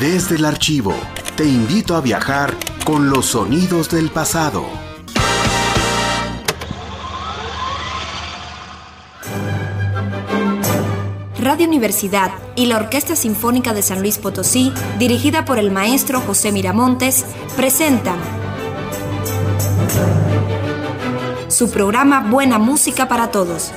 Desde el archivo, te invito a viajar con los sonidos del pasado. Radio Universidad y la Orquesta Sinfónica de San Luis Potosí, dirigida por el maestro José Miramontes, presentan su programa Buena Música para Todos.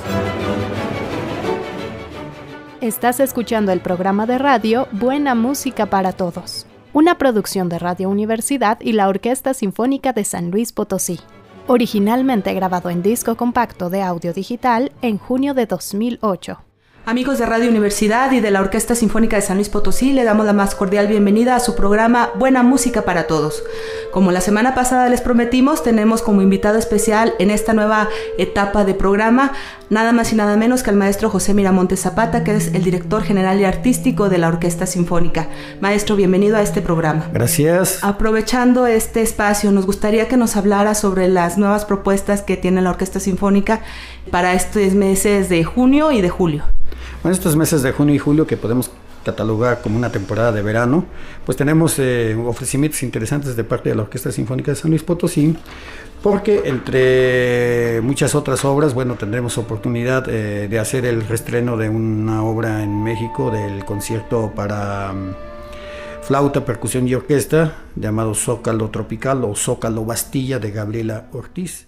Estás escuchando el programa de radio Buena Música para Todos, una producción de Radio Universidad y la Orquesta Sinfónica de San Luis Potosí, originalmente grabado en disco compacto de audio digital en junio de 2008. Amigos de Radio Universidad y de la Orquesta Sinfónica de San Luis Potosí, le damos la más cordial bienvenida a su programa Buena Música para Todos. Como la semana pasada les prometimos, tenemos como invitado especial en esta nueva etapa de programa nada más y nada menos que al maestro José Miramontes Zapata, que es el director general y artístico de la Orquesta Sinfónica. Maestro, bienvenido a este programa. Gracias. Aprovechando este espacio, nos gustaría que nos hablara sobre las nuevas propuestas que tiene la Orquesta Sinfónica para estos meses de junio y de julio. Bueno, estos meses de junio y julio que podemos catalogar como una temporada de verano, pues tenemos eh, ofrecimientos interesantes de parte de la Orquesta Sinfónica de San Luis Potosí, porque entre muchas otras obras, bueno, tendremos oportunidad eh, de hacer el restreno de una obra en México del concierto para um, flauta, percusión y orquesta, llamado Zócalo Tropical o Zócalo Bastilla de Gabriela Ortiz.